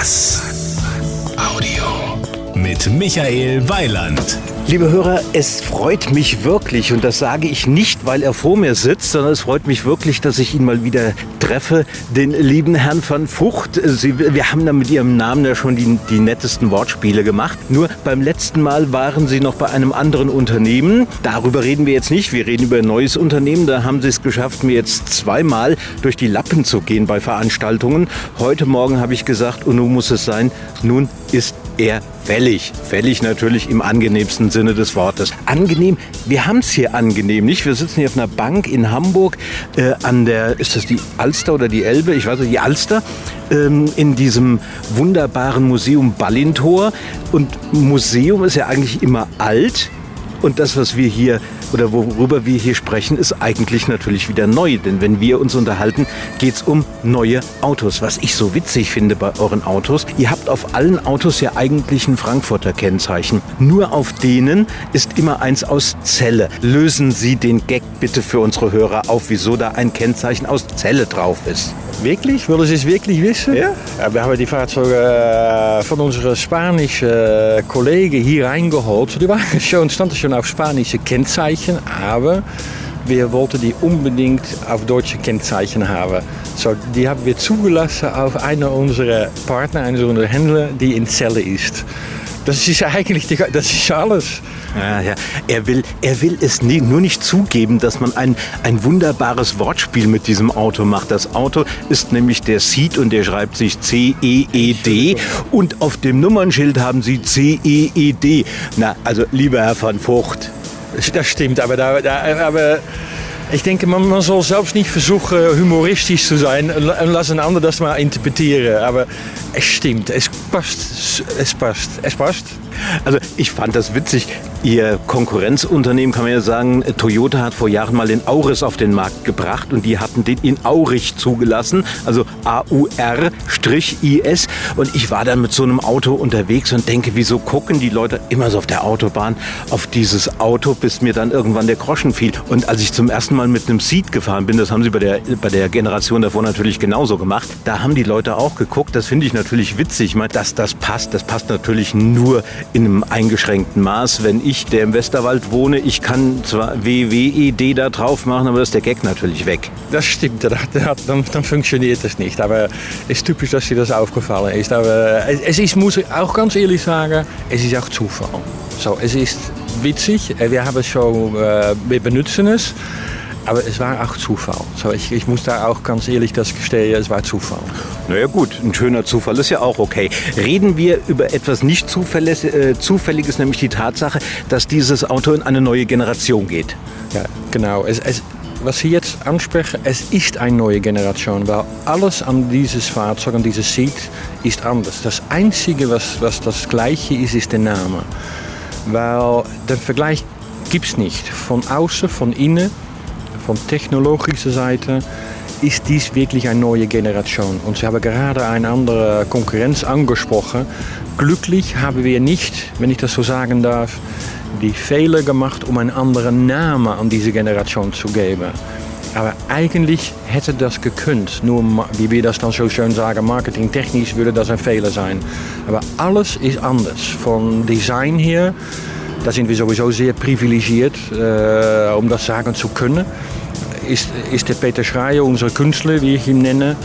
Was? Audio. Mit Michael Weiland. Liebe Hörer, es freut mich wirklich, und das sage ich nicht, weil er vor mir sitzt, sondern es freut mich wirklich, dass ich ihn mal wieder treffe, den lieben Herrn van Fucht. Sie, wir haben da mit Ihrem Namen ja schon die, die nettesten Wortspiele gemacht. Nur beim letzten Mal waren Sie noch bei einem anderen Unternehmen. Darüber reden wir jetzt nicht. Wir reden über ein neues Unternehmen. Da haben Sie es geschafft, mir jetzt zweimal durch die Lappen zu gehen bei Veranstaltungen. Heute Morgen habe ich gesagt, und nun muss es sein, nun ist er fällig. Fällig natürlich im angenehmsten Sinne des Wortes. Angenehm, wir haben es hier angenehm, nicht? Wir sitzen hier auf einer Bank in Hamburg äh, an der, ist das die Alster oder die Elbe? Ich weiß nicht, die Alster. Ähm, in diesem wunderbaren Museum Ballintor. Und Museum ist ja eigentlich immer alt. Und das, was wir hier oder worüber wir hier sprechen, ist eigentlich natürlich wieder neu. Denn wenn wir uns unterhalten, geht es um neue Autos. Was ich so witzig finde bei euren Autos, ihr habt auf allen Autos ja eigentlich ein Frankfurter Kennzeichen. Nur auf denen ist immer eins aus Zelle. Lösen Sie den Gag bitte für unsere Hörer auf, wieso da ein Kennzeichen aus Zelle drauf ist. Wirklich? Willen Sie es wirklich wissen? Ja. ja wir haben die Fahrzeuge äh, von unseren spanischen äh, Kollegen hier reingeholt. Die waren schon, standen schon auf spanische Kennzeichen, aber wir wollten die unbedingt auf deutsche Kennzeichen haben. So, die haben wir zugelassen auf einer unserer Partner, einer unserer Händler, die in Celle ist. Das ist eigentlich das ist alles. Ja, ja. Er, will, er will es nie, nur nicht zugeben, dass man ein, ein wunderbares Wortspiel mit diesem Auto macht. Das Auto ist nämlich der Seat und der schreibt sich C-E-E-D und auf dem Nummernschild haben sie C-E-E-D. Na, also lieber Herr van Vogt. Das stimmt, aber, da, da, aber ich denke, man, man soll selbst nicht versuchen, humoristisch zu sein und lass ein anderer das mal interpretieren. Aber es stimmt, es passt, es passt, es passt. Also ich fand das witzig. Ihr Konkurrenzunternehmen kann man ja sagen, Toyota hat vor Jahren mal den Auris auf den Markt gebracht und die hatten den in Aurich zugelassen, also A-U-R-I-S. Und ich war dann mit so einem Auto unterwegs und denke, wieso gucken die Leute immer so auf der Autobahn auf dieses Auto, bis mir dann irgendwann der Groschen fiel. Und als ich zum ersten Mal mit einem Seat gefahren bin, das haben sie bei der, bei der Generation davor natürlich genauso gemacht, da haben die Leute auch geguckt. Das finde ich natürlich witzig, dass das passt. Das passt natürlich nur in einem eingeschränkten Maß. Wenn ich, der im Westerwald wohne, ich kann zwar WWED da drauf machen, aber das ist der Gag natürlich weg. Das stimmt, dann, dann funktioniert das nicht. Aber es ist typisch, dass dir das aufgefallen ist. Aber es ist, muss ich auch ganz ehrlich sagen, es ist auch Zufall. So, es ist witzig, wir haben es schon, äh, wir benutzen es. Aber es war auch Zufall. So, ich, ich muss da auch ganz ehrlich das gestehen, es war Zufall. Naja gut, ein schöner Zufall ist ja auch okay. Reden wir über etwas nicht äh, Zufälliges, nämlich die Tatsache, dass dieses Auto in eine neue Generation geht. Ja, genau. Es, es, was Sie jetzt ansprechen, es ist eine neue Generation, weil alles an dieses Fahrzeug, an dieses Seat, ist anders. Das Einzige, was, was das Gleiche ist, ist der Name. Weil der Vergleich gibt es nicht. Von außen, von innen von technologischer Seite ist dies wirklich eine neue Generation. Und Sie haben gerade eine andere Konkurrenz angesprochen. Glücklich haben wir nicht, wenn ich das so sagen darf, die Fehler gemacht, um einen anderen Namen an diese Generation zu geben. Aber eigentlich hätte das gekönnt. Nur, wie wir das dann so schön sagen, marketingtechnisch würde das ein Fehler sein. Aber alles ist anders. Von Design her, da sind wir sowieso sehr privilegiert, äh, um das sagen zu können ist, ist der Peter Schreier, unser Künstler, wie ich ihn nenne,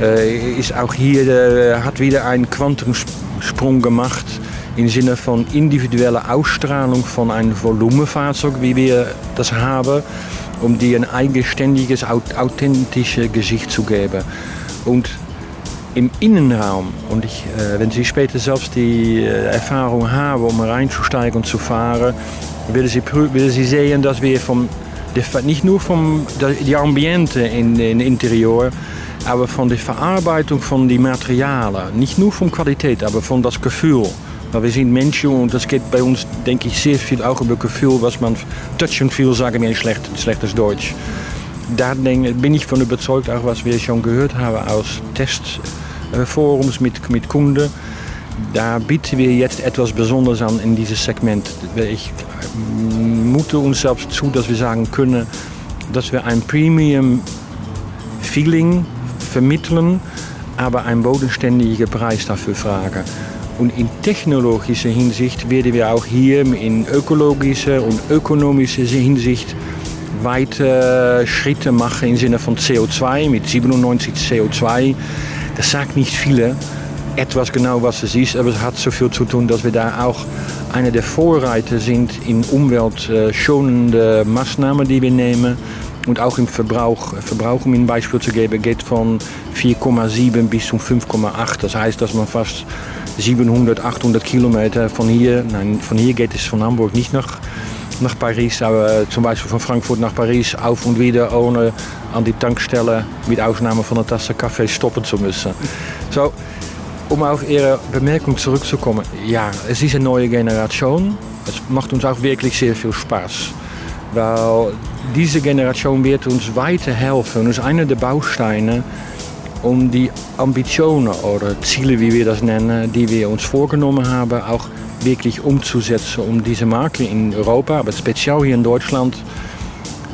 äh, ist auch hier, äh, hat wieder einen Quantumsprung gemacht im Sinne von individueller Ausstrahlung von einem Volumenfahrzeug, wie wir das haben, um dir ein eigenständiges, authentisches Gesicht zu geben. Und im Innenraum, und ich, äh, wenn Sie später selbst die Erfahrung haben, um reinzusteigen und zu fahren, werden Sie, Sie sehen, dass wir vom nicht nur vom die Ambiente in in Interieur, aber von der Verarbeitung von die Materialien, nicht nur von Qualität, aber von das Gefühl. Weil wir sind Menschen und das geht bei uns, denke ich, sehr viel auch über Gefühl, was man Touch and Feel sagen in schlecht, schlechtes Deutsch. Da bin ich von überzeugt, auch was wir schon gehört haben aus Testforums mit, mit Kunden. Da bieten wir jetzt etwas Besonderes an in dieses Segment. Mute uns selbst zu, dass wir sagen können, dass wir ein Premium Feeling vermitteln, aber einen bodenständigen Preis dafür fragen. Und in technologischer Hinsicht werden wir auch hier in ökologischer und ökonomischer Hinsicht weite Schritte machen im Sinne von CO2 mit 97 CO2. Das sagt nicht viele, etwas genau was es ist, aber es hat so viel zu tun, dass wir da auch einer der Vorreiter sind in umweltschonende Maßnahmen, die wir nehmen. Und auch im Verbrauch, Verbrauch, um ein Beispiel zu geben, geht von 4,7 bis zum 5,8. Das heißt, dass man fast 700, 800 Kilometer von hier, nein, von hier geht es von Hamburg nicht nach, nach Paris, aber zum Beispiel von Frankfurt nach Paris auf und wieder ohne an die Tankstelle mit Ausnahme von einer Tasse Kaffee stoppen zu müssen. So, um auf Ihre Bemerkung zurückzukommen, ja, es ist eine neue Generation. Es macht uns auch wirklich sehr viel Spaß. Weil diese Generation wird uns weiterhelfen und ist einer der Bausteine, um die Ambitionen oder Ziele, wie wir das nennen, die wir uns vorgenommen haben, auch wirklich umzusetzen, um diese Marke in Europa, aber speziell hier in Deutschland,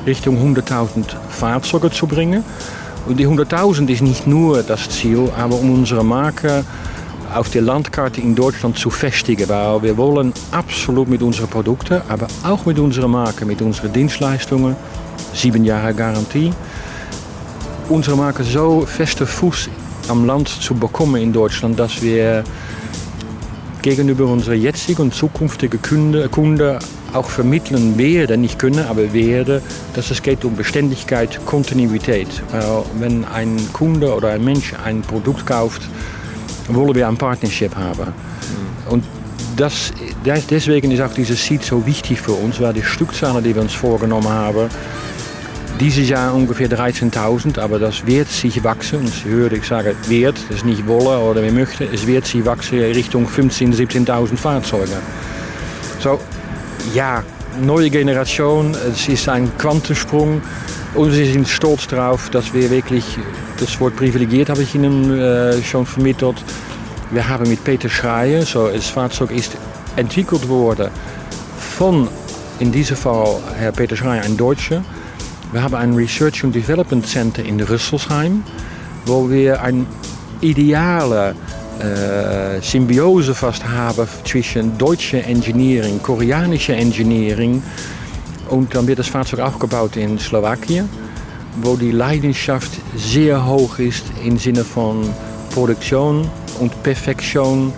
Richtung 100.000 Fahrzeuge zu bringen. Die 100.000 ist nicht nur das Ziel, aber um unsere Marke auf der Landkarte in Deutschland zu festigen. Weil wir wollen absolut mit unseren Produkten, aber auch mit unserer Marke, mit unseren Dienstleistungen, sieben Jahre Garantie, unsere Marke so feste Fuß am Land zu bekommen in Deutschland, dass wir gegenüber unseren jetzigen und zukünftigen Kunden auch vermitteln werden, nicht können, aber werden, dass es geht um Beständigkeit, Kontinuität. Weil wenn ein Kunde oder ein Mensch ein Produkt kauft, wollen wir ein Partnership haben. Und das, deswegen ist auch dieses Seed so wichtig für uns, weil die Stückzahlen, die wir uns vorgenommen haben, dieses Jahr ungefähr 13.000, aber das wird sich wachsen. Sie hören, ich sage wird, das ist nicht wollen oder wir möchten, es wird sich wachsen Richtung 15.000, 17.000 Fahrzeuge. So, ja, neue Generation, es ist ein Quantensprung und sie sind stolz darauf, dass wir wirklich, das Wort privilegiert habe ich Ihnen äh, schon vermittelt, wir haben mit Peter Schreier, so das Fahrzeug ist entwickelt worden von, in diesem Fall Herr Peter Schreier, ein Deutscher, wir haben ein Research and Development Center in Rüsselsheim, wo wir eine ideale äh, Symbiose fast haben zwischen deutscher Engineering, koreanischer Engineering und dann wird das Fahrzeug gebaut in Slowakien, wo die Leidenschaft sehr hoch ist im Sinne von Produktion und Perfektion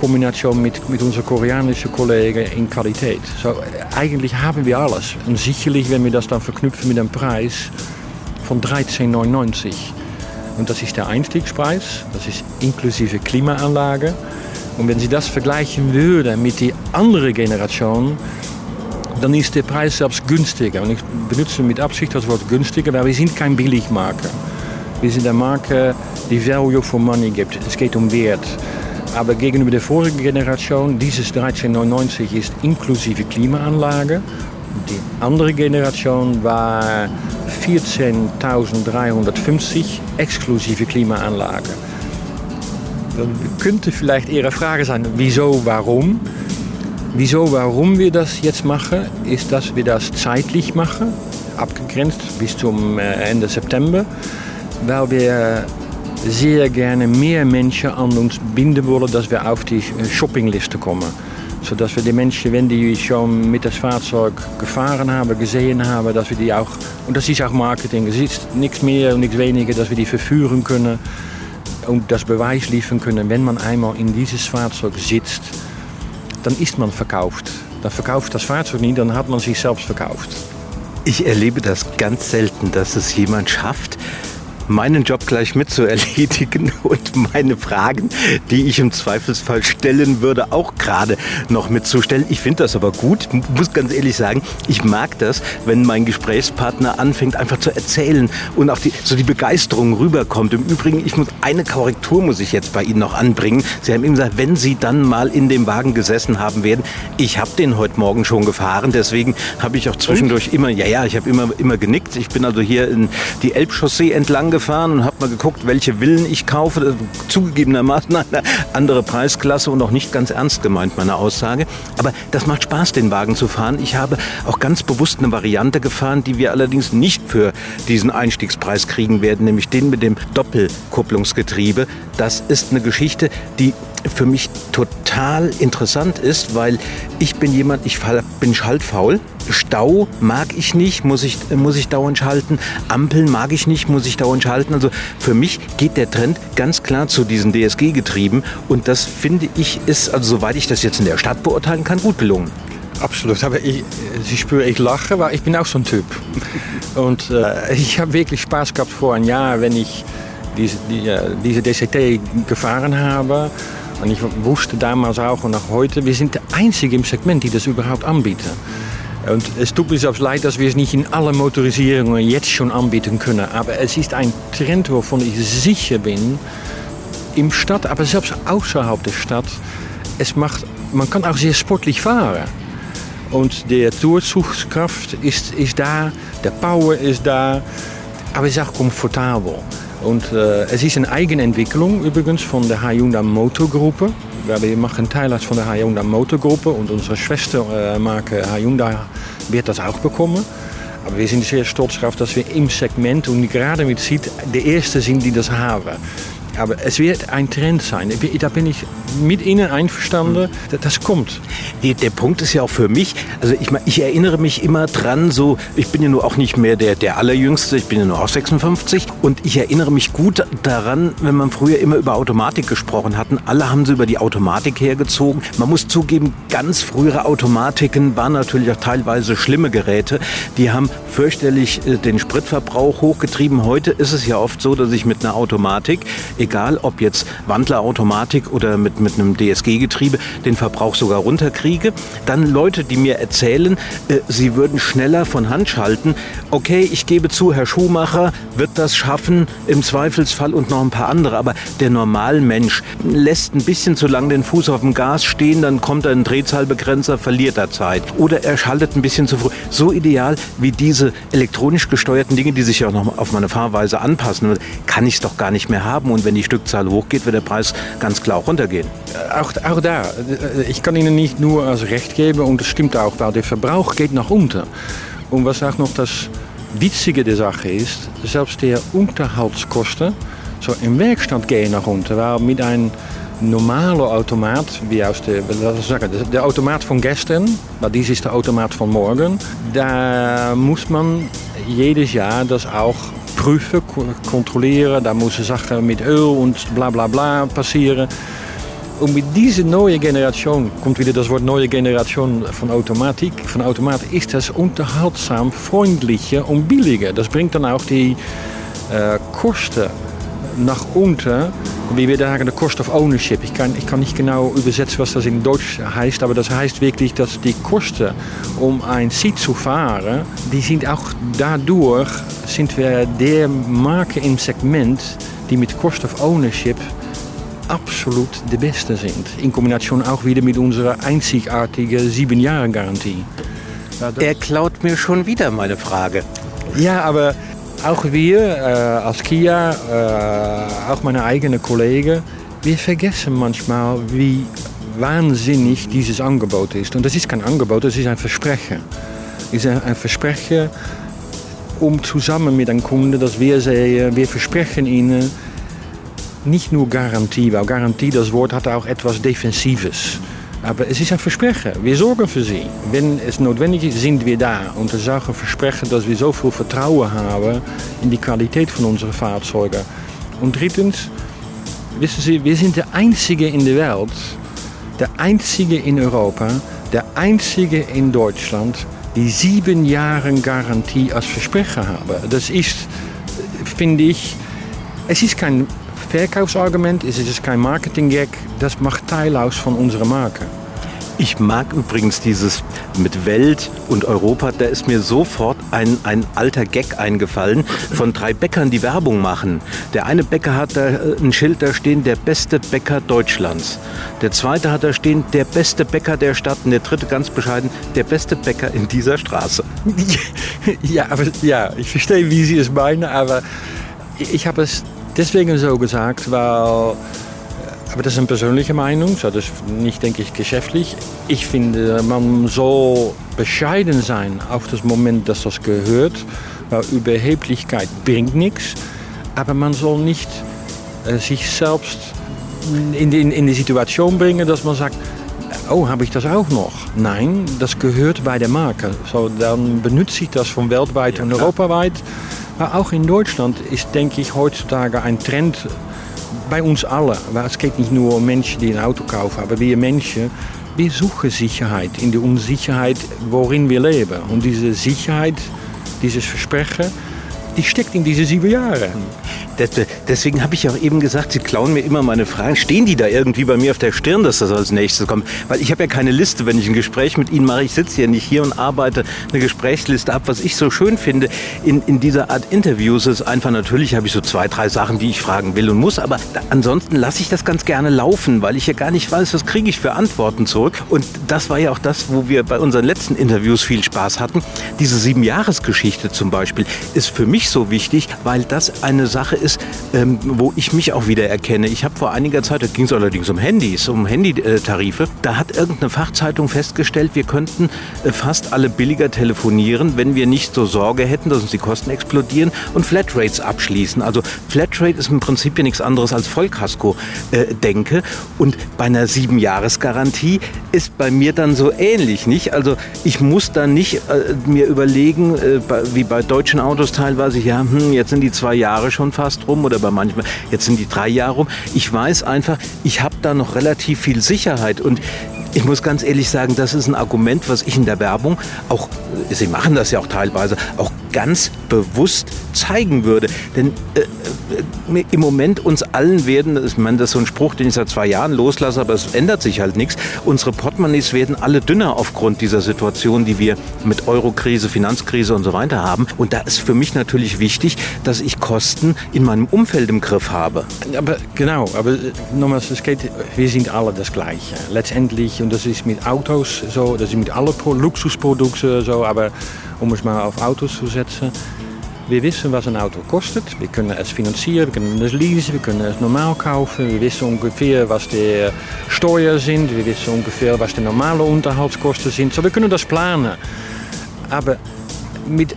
Kombination mit, mit unseren koreanischen Kollegen in Qualität. So, eigentlich haben wir alles. Und sicherlich, wenn wir das dann verknüpfen mit einem Preis von 13,99. Und das ist der Einstiegspreis, das ist inklusive Klimaanlage. Und wenn Sie das vergleichen würden mit der anderen Generation, dann ist der Preis selbst günstiger. Und ich benutze mit Absicht das Wort günstiger, weil wir sind kein Billigmarke. Wir sind eine Marke, die Value for Money gibt. Es geht um Wert. Aber gegenüber der vorigen Generation, dieses 1399 ist inklusive Klimaanlage. Die andere Generation war 14.350 exklusive Klimaanlage. Dann könnte vielleicht Ihre Frage sein, wieso, warum? Wieso, warum wir das jetzt machen, ist, dass wir das zeitlich machen, abgegrenzt bis zum äh, Ende September, weil wir sehr gerne mehr Menschen an uns binden wollen, dass wir auf die äh, Shoppingliste kommen. Sodass wir die Menschen, wenn die schon mit das Fahrzeug gefahren haben, gesehen haben, dass wir die auch, und das ist auch Marketing, es ist nichts mehr und nichts weniger, dass wir die verführen können und das Beweis liefern können, wenn man einmal in dieses Fahrzeug sitzt, dann ist man verkauft. Dann verkauft das Fahrzeug nicht, dann hat man sich selbst verkauft. Ich erlebe das ganz selten, dass es jemand schafft, meinen Job gleich mit zu erledigen und meine Fragen, die ich im Zweifelsfall stellen würde, auch gerade noch mitzustellen. Ich finde das aber gut, muss ganz ehrlich sagen, ich mag das, wenn mein Gesprächspartner anfängt einfach zu erzählen und auch die, so die Begeisterung rüberkommt. Im Übrigen, ich muss eine Korrektur muss ich jetzt bei Ihnen noch anbringen. Sie haben eben gesagt, wenn Sie dann mal in dem Wagen gesessen haben werden, ich habe den heute Morgen schon gefahren, deswegen habe ich auch zwischendurch immer, ja, ja, ich habe immer, immer genickt. Ich bin also hier in die Elbchaussee entlang gefahren gefahren und habe mal geguckt, welche Villen ich kaufe. Zugegebenermaßen eine andere Preisklasse und auch nicht ganz ernst gemeint, meine Aussage. Aber das macht Spaß, den Wagen zu fahren. Ich habe auch ganz bewusst eine Variante gefahren, die wir allerdings nicht für diesen Einstiegspreis kriegen werden, nämlich den mit dem Doppelkupplungsgetriebe. Das ist eine Geschichte, die für mich total interessant ist, weil ich bin jemand, ich bin schaltfaul. Stau mag ich nicht, muss ich, muss ich dauernd schalten. Ampeln mag ich nicht, muss ich dauernd schalten. Also für mich geht der Trend ganz klar zu diesen DSG-Getrieben und das finde ich ist, also soweit ich das jetzt in der Stadt beurteilen kann, gut gelungen. Absolut, aber ich, Sie spüren, ich lache, weil ich bin auch so ein Typ. Und äh, ich habe wirklich Spaß gehabt vor ein Jahr, wenn ich diese, die, diese DCT gefahren habe. Und ich wusste damals auch und auch heute, wir sind der Einzige im Segment, die das überhaupt anbieten. Und es tut mir selbst leid, dass wir es nicht in alle Motorisierungen jetzt schon anbieten können. Aber es ist ein Trend, wovon ich sicher bin, im Stadt, aber selbst außerhalb der Stadt, es macht, man kann auch sehr sportlich fahren. Und die Durchzugskraft ist, ist da, der Power ist da, aber es ist auch komfortabel. Und äh, es ist eine Eigenentwicklung übrigens von der Hyundai Motorgruppe. Wir machen Teil von der Hyundai Motorgruppe und unsere Schwestermarke Hyundai wird das auch bekommen. Aber wir sind sehr stolz darauf, dass wir im Segment und gerade mit sieht, der erste sind, die das haben. Aber es wird ein Trend sein. Da bin ich mit Ihnen einverstanden. Das kommt. Der, der Punkt ist ja auch für mich, also ich, ich erinnere mich immer dran, so, ich bin ja nur auch nicht mehr der, der Allerjüngste, ich bin ja nur auch 56. Und ich erinnere mich gut daran, wenn man früher immer über Automatik gesprochen hatten. Alle haben sie über die Automatik hergezogen. Man muss zugeben, ganz frühere Automatiken waren natürlich auch teilweise schlimme Geräte. Die haben fürchterlich äh, den Spritverbrauch hochgetrieben. Heute ist es ja oft so, dass ich mit einer Automatik egal ob jetzt Wandlerautomatik oder mit, mit einem DSG-Getriebe, den Verbrauch sogar runterkriege. Dann Leute, die mir erzählen, äh, sie würden schneller von Hand schalten. Okay, ich gebe zu, Herr Schumacher wird das schaffen, im Zweifelsfall und noch ein paar andere. Aber der Normalmensch lässt ein bisschen zu lang den Fuß auf dem Gas stehen, dann kommt ein Drehzahlbegrenzer, verliert er Zeit. Oder er schaltet ein bisschen zu früh. So ideal wie diese elektronisch gesteuerten Dinge, die sich ja auch noch auf meine Fahrweise anpassen, kann ich es doch gar nicht mehr haben. Und wenn die Stückzahl hochgeht, wird der Preis ganz klar runtergehen. Auch, auch da, ich kann Ihnen nicht nur als Recht geben und das stimmt auch, weil der Verbrauch geht nach unten. Und was auch noch das Witzige der Sache ist, selbst der Unterhaltskosten so im Werkstand gehen nach unten, weil mit einem normalen Automat, wie aus der, sagen, der Automat von gestern, weil dies ist der Automat von morgen, da muss man jedes Jahr das auch prüfen, kontrollieren. Da müssen Sachen mit Öl und bla bla bla passieren. Und mit dieser neuen Generation, kommt wieder das Wort neue Generation von Automatik, von Automat, ist das unterhaltsam, freundlicher und billiger. Das bringt dann auch die äh, Kosten nach unten, wie wir sagen, der Cost of Ownership. Ich kann, ich kann nicht genau übersetzen, was das in Deutsch heißt, aber das heißt wirklich, dass die Kosten, um ein Seat zu fahren, die sind auch dadurch, sind wir der Marke im Segment, die mit Cost of Ownership absolut de beste sind. In Kombination auch wieder mit unserer einzigartigen sieben Jahre Garantie. Ja, er klaut mir schon wieder meine Frage. Ja, aber auch wir äh, als Kia, äh, auch meine eigenen Kollegen, wir vergessen manchmal, wie wahnsinnig dieses Angebot ist. Und das ist kein Angebot, das ist ein Versprechen. Es ist ein Versprechen, um zusammen mit einem Kunden, dass wir sehen, wir versprechen ihnen nicht nur Garantie, weil Garantie, das Wort hat auch etwas Defensives. Aber es ist ein Versprechen. Wir sorgen für sie. Wenn es notwendig ist, sind wir da. Und es ist auch ein Versprechen, dass wir so viel Vertrauen haben in die Qualität von unseren Fahrzeugen. Und drittens, wissen Sie, wir sind der Einzige in der Welt, der Einzige in Europa, der Einzige in Deutschland, sieben Jahre Garantie als Versprechen haben. Das ist, finde ich, es ist kein Verkaufsargument, es ist kein Marketing-Gag, das macht Teil aus von unserer Marke. Ich mag übrigens dieses mit Welt und Europa, da ist mir sofort ein, ein alter Gag eingefallen von drei Bäckern, die Werbung machen. Der eine Bäcker hat da äh, ein Schild da stehen, der beste Bäcker Deutschlands. Der zweite hat da stehen, der beste Bäcker der Stadt. Und der dritte ganz bescheiden, der beste Bäcker in dieser Straße. Ja, aber ja, ich verstehe, wie Sie es meinen, aber ich habe es deswegen so gesagt, weil, aber das ist eine persönliche Meinung, so das ist nicht, denke ich, geschäftlich. Ich finde, man soll bescheiden sein auf das Moment, dass das gehört, weil Überheblichkeit bringt nichts, aber man soll nicht äh, sich selbst in die, in die Situation bringen, dass man sagt, oh, habe ich das auch noch? Nein, das gehört bei der Marke. So, dann benutze ich das von weltweit ja, und europaweit. Aber auch in Deutschland ist, denke ich, heutzutage ein Trend bei uns alle. Weil es geht nicht nur um Menschen, die ein Auto kaufen, aber wir Menschen, wir suchen Sicherheit in der Unsicherheit, worin wir leben. Und diese Sicherheit, dieses Versprechen, die steckt in diese sieben Jahre. Deswegen habe ich auch eben gesagt, Sie klauen mir immer meine Fragen. Stehen die da irgendwie bei mir auf der Stirn, dass das als nächstes kommt? Weil ich habe ja keine Liste, wenn ich ein Gespräch mit Ihnen mache. Ich sitze ja nicht hier und arbeite eine Gesprächsliste ab. Was ich so schön finde in, in dieser Art Interviews ist einfach, natürlich habe ich so zwei, drei Sachen, die ich fragen will und muss. Aber da, ansonsten lasse ich das ganz gerne laufen, weil ich ja gar nicht weiß, was kriege ich für Antworten zurück. Und das war ja auch das, wo wir bei unseren letzten Interviews viel Spaß hatten. Diese Sieben-Jahres-Geschichte zum Beispiel ist für mich so wichtig, weil das eine Sache ist, ist, ähm, wo ich mich auch wieder erkenne. Ich habe vor einiger Zeit, da ging es allerdings um Handys, um Handytarife, da hat irgendeine Fachzeitung festgestellt, wir könnten äh, fast alle billiger telefonieren, wenn wir nicht so Sorge hätten, dass uns die Kosten explodieren und Flatrates abschließen. Also Flatrate ist im Prinzip ja nichts anderes als Vollkasko-Denke. Äh, und bei einer Sieben-Jahres-Garantie ist bei mir dann so ähnlich, nicht? Also ich muss dann nicht äh, mir überlegen, äh, wie bei deutschen Autos teilweise, ja, hm, jetzt sind die zwei Jahre schon fast fast rum oder bei manchmal, jetzt sind die drei Jahre rum. Ich weiß einfach, ich habe da noch relativ viel Sicherheit und ich muss ganz ehrlich sagen, das ist ein Argument, was ich in der Werbung auch, Sie machen das ja auch teilweise, auch ganz bewusst zeigen würde. Denn äh, äh, im Moment uns allen werden, ich meine, das ist so ein Spruch, den ich seit zwei Jahren loslasse, aber es ändert sich halt nichts. Unsere Portemonnaies werden alle dünner aufgrund dieser Situation, die wir mit Eurokrise, Finanzkrise und so weiter haben. Und da ist für mich natürlich wichtig, dass ich Kosten in meinem Umfeld im Griff habe. Aber genau, aber nochmals, es geht, wir sind alle das Gleiche. Letztendlich, und das ist mit Autos so, das ist mit allen Luxusprodukten so, aber um es mal auf Autos zu setzen, wir wissen, was ein Auto kostet. Wir können es finanzieren, wir können es leasen, wir können es normal kaufen. Wir wissen ungefähr, was die Steuern sind. Wir wissen ungefähr, was die normale Unterhaltskosten sind. So, wir können das planen. Aber mit,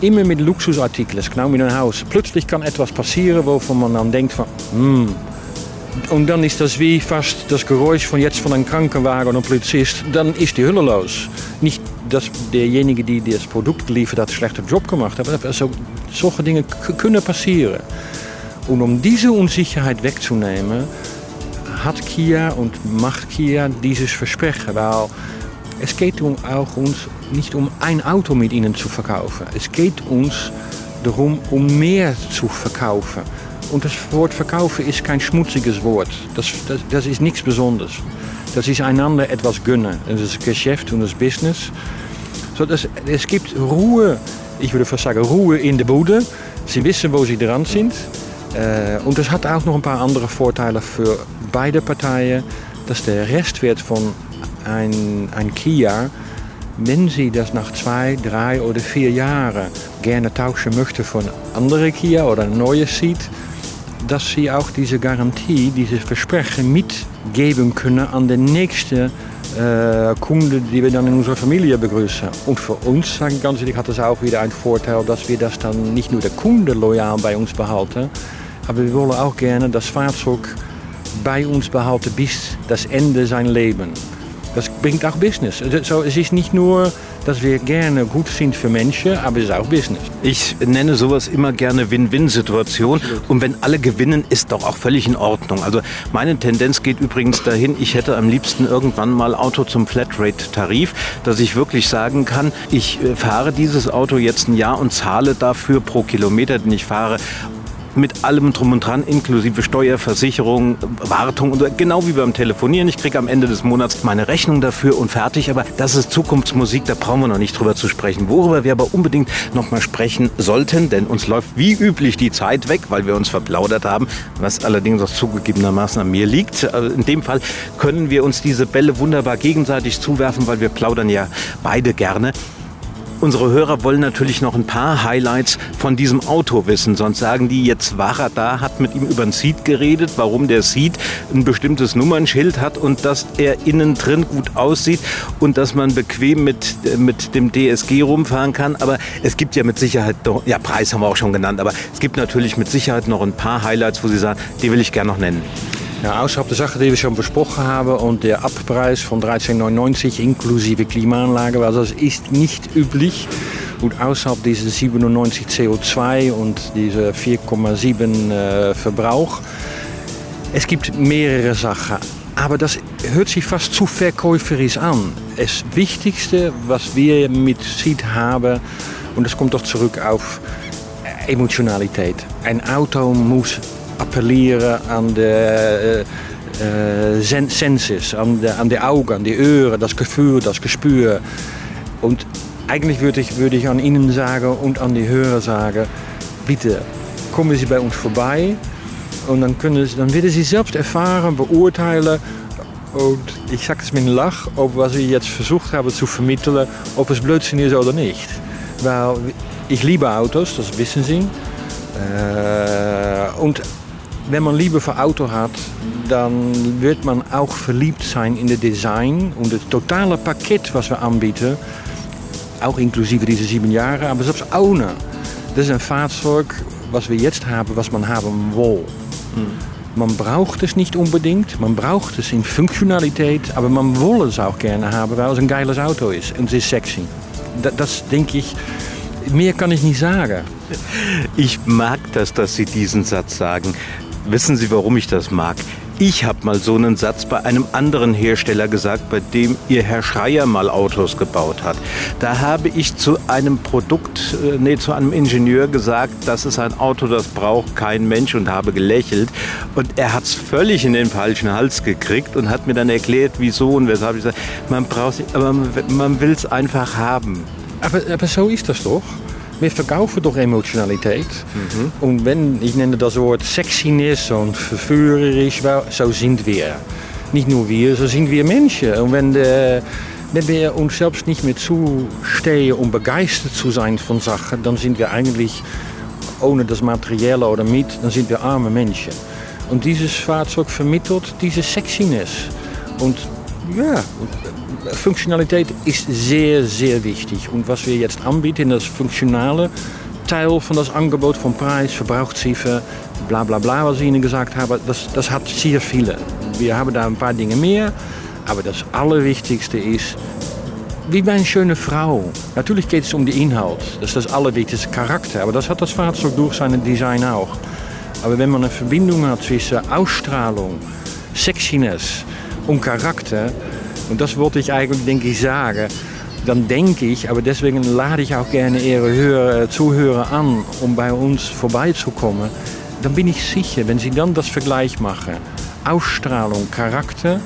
immer mit Luxusartikeln, genau wie ein Haus. Plötzlich kann etwas passieren, wovon man dann denkt van, hm. Und dann ist das wie fast das Geräusch von jetzt von einem Krankenwagen oder Polizist. Dann ist die Hülle los. Nicht dass derjenige, die das Produkt geliefert hat, einen schlechten Job gemacht hat. Aber so, solche Dinge können passieren. Und um diese Unsicherheit wegzunehmen, hat Kia und macht Kia dieses Versprechen. Weil es geht auch uns nicht um Auto mit ihnen zu verkaufen. Es geht uns darum, um mehr zu verkaufen. Und das Wort verkaufen ist kein schmutziges Wort. Das, das, das ist nichts Besonderes. Das ist einander etwas gönnen. Das ist Geschäft und das Business. So, das, es gibt Ruhe, ich würde fast sagen Ruhe in der Bude. Sie wissen, wo sie dran sind. Äh, und das hat auch noch ein paar andere Vorteile für beide Parteien, dass der Restwert von ein, ein Kia, wenn sie das nach zwei, drei oder vier Jahren gerne tauschen möchten von andere Kia oder ein neues sieht, dass sie auch diese Garantie, dieses Versprechen mitgeben können an den nächsten äh, Kunden, die wir dann in unserer Familie begrüßen. Und für uns, sage ich ganz ehrlich, hat das auch wieder einen Vorteil, dass wir das dann nicht nur der Kunde loyal bei uns behalten, aber wir wollen auch gerne das Fahrzeug bei uns behalten bis das Ende sein Leben. Das bringt auch Business. Also, es ist nicht nur dass wir gerne gut sind für Menschen, aber es ist auch Business. Ich nenne sowas immer gerne Win-Win-Situation. Und wenn alle gewinnen, ist doch auch völlig in Ordnung. Also meine Tendenz geht übrigens dahin, ich hätte am liebsten irgendwann mal Auto zum Flatrate-Tarif, dass ich wirklich sagen kann, ich äh, fahre dieses Auto jetzt ein Jahr und zahle dafür pro Kilometer, den ich fahre, mit allem drum und dran, inklusive Steuer, Versicherung, Wartung und genau wie beim Telefonieren. Ich kriege am Ende des Monats meine Rechnung dafür und fertig. Aber das ist Zukunftsmusik, da brauchen wir noch nicht drüber zu sprechen. Worüber wir aber unbedingt noch mal sprechen sollten, denn uns läuft wie üblich die Zeit weg, weil wir uns verplaudert haben, was allerdings auch zugegebenermaßen an mir liegt. Also in dem Fall können wir uns diese Bälle wunderbar gegenseitig zuwerfen, weil wir plaudern ja beide gerne. Unsere Hörer wollen natürlich noch ein paar Highlights von diesem Auto wissen. Sonst sagen die, jetzt war er da, hat mit ihm über den Seat geredet, warum der Seat ein bestimmtes Nummernschild hat und dass er innen drin gut aussieht und dass man bequem mit, mit dem DSG rumfahren kann. Aber es gibt ja mit Sicherheit, doch, ja Preis haben wir auch schon genannt, aber es gibt natürlich mit Sicherheit noch ein paar Highlights, wo Sie sagen, die will ich gerne noch nennen. Ja, außerhalb der Sachen, die wir schon besprochen haben und der Abpreis von 13,99 inklusive Klimaanlage, weil das ist nicht üblich. Und außerhalb dieses 97 CO2 und diese 4,7 äh, Verbrauch. Es gibt mehrere Sachen, aber das hört sich fast zu verkäuferisch an. Das Wichtigste, was wir mit Seed haben, und das kommt doch zurück auf Emotionalität. Ein Auto muss appelleren aan de äh Senses, an, de, an die Augen, an die Ohren, das Gefühl, das Gespür. Und eigentlich würde ich, würde ich an Ihnen sagen und an die Hörer sagen, bitte kommen Sie bei uns vorbei und dann, können Sie, dann werden Sie selbst erfahren, beurteilen und ich sage es mit einem Lach, ob was wir jetzt versucht haben zu vermitteln, ob es Blödsinn ist oder nicht. Weil ich liebe Autos, das wissen Sie. Äh, und wenn man Liebe für Auto hat, dann wird man auch verliebt sein in das Design und das totale Paket, was wir anbieten. Auch inklusive diese sieben Jahre, aber selbst ohne. Das ist ein Fahrzeug, was wir jetzt haben, was man haben will. Man braucht es nicht unbedingt, man braucht es in Funktionalität, aber man will es auch gerne haben, weil es ein geiles Auto ist und es ist sexy. Das, das denke ich, mehr kann ich nicht sagen. Ich mag das, dass Sie diesen Satz sagen. Wissen Sie, warum ich das mag? Ich habe mal so einen Satz bei einem anderen Hersteller gesagt, bei dem Ihr Herr Schreier mal Autos gebaut hat. Da habe ich zu einem Produkt, äh, nee, zu einem Ingenieur gesagt, das ist ein Auto, das braucht kein Mensch und habe gelächelt. Und er hat es völlig in den falschen Hals gekriegt und hat mir dann erklärt, wieso und weshalb. Ich sage, man braucht aber man will es einfach haben. Aber, aber so ist das doch. Wir verkaufen doch Emotionalität. Mhm. Und wenn, ich nenne das Wort Sexiness und verführerisch, so sind wir. Nicht nur wir, so sind wir Menschen. Und wenn, de, wenn wir uns selbst nicht mehr zustehen, um begeistert zu sein von Sachen, dann sind wir eigentlich ohne das Materielle oder mit, dann sind wir arme Menschen. Und dieses Fahrzeug vermittelt diese Sexiness. Und ja, Funktionalität ist sehr, sehr wichtig. Und was wir jetzt anbieten, das funktionale Teil von das Angebot von Preis, Verbrauchsziffer, bla bla bla, was ich Ihnen gesagt habe, das, das hat sehr viele. Wir haben da ein paar Dinge mehr, aber das Allerwichtigste ist, wie bei einer schönen Frau. Natürlich geht es um den Inhalt, das ist das Allerwichtigste, Charakter, aber das hat das Fahrzeug durch sein Design auch. Aber wenn man eine Verbindung hat zwischen Ausstrahlung, Sexiness und Charakter, und das wollte ich eigentlich, denke ich, sagen. Dann denke ich, aber deswegen lade ich auch gerne Ihre Hörer, äh, Zuhörer an, um bei uns vorbeizukommen. Dann bin ich sicher, wenn Sie dann das Vergleich machen, Ausstrahlung, Charakter,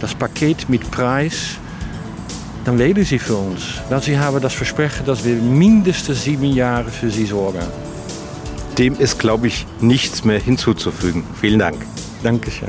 das Paket mit Preis, dann wählen Sie für uns. Weil Sie haben das Versprechen, dass wir mindestens sieben Jahre für Sie sorgen. Dem ist, glaube ich, nichts mehr hinzuzufügen. Vielen Dank. Dankeschön.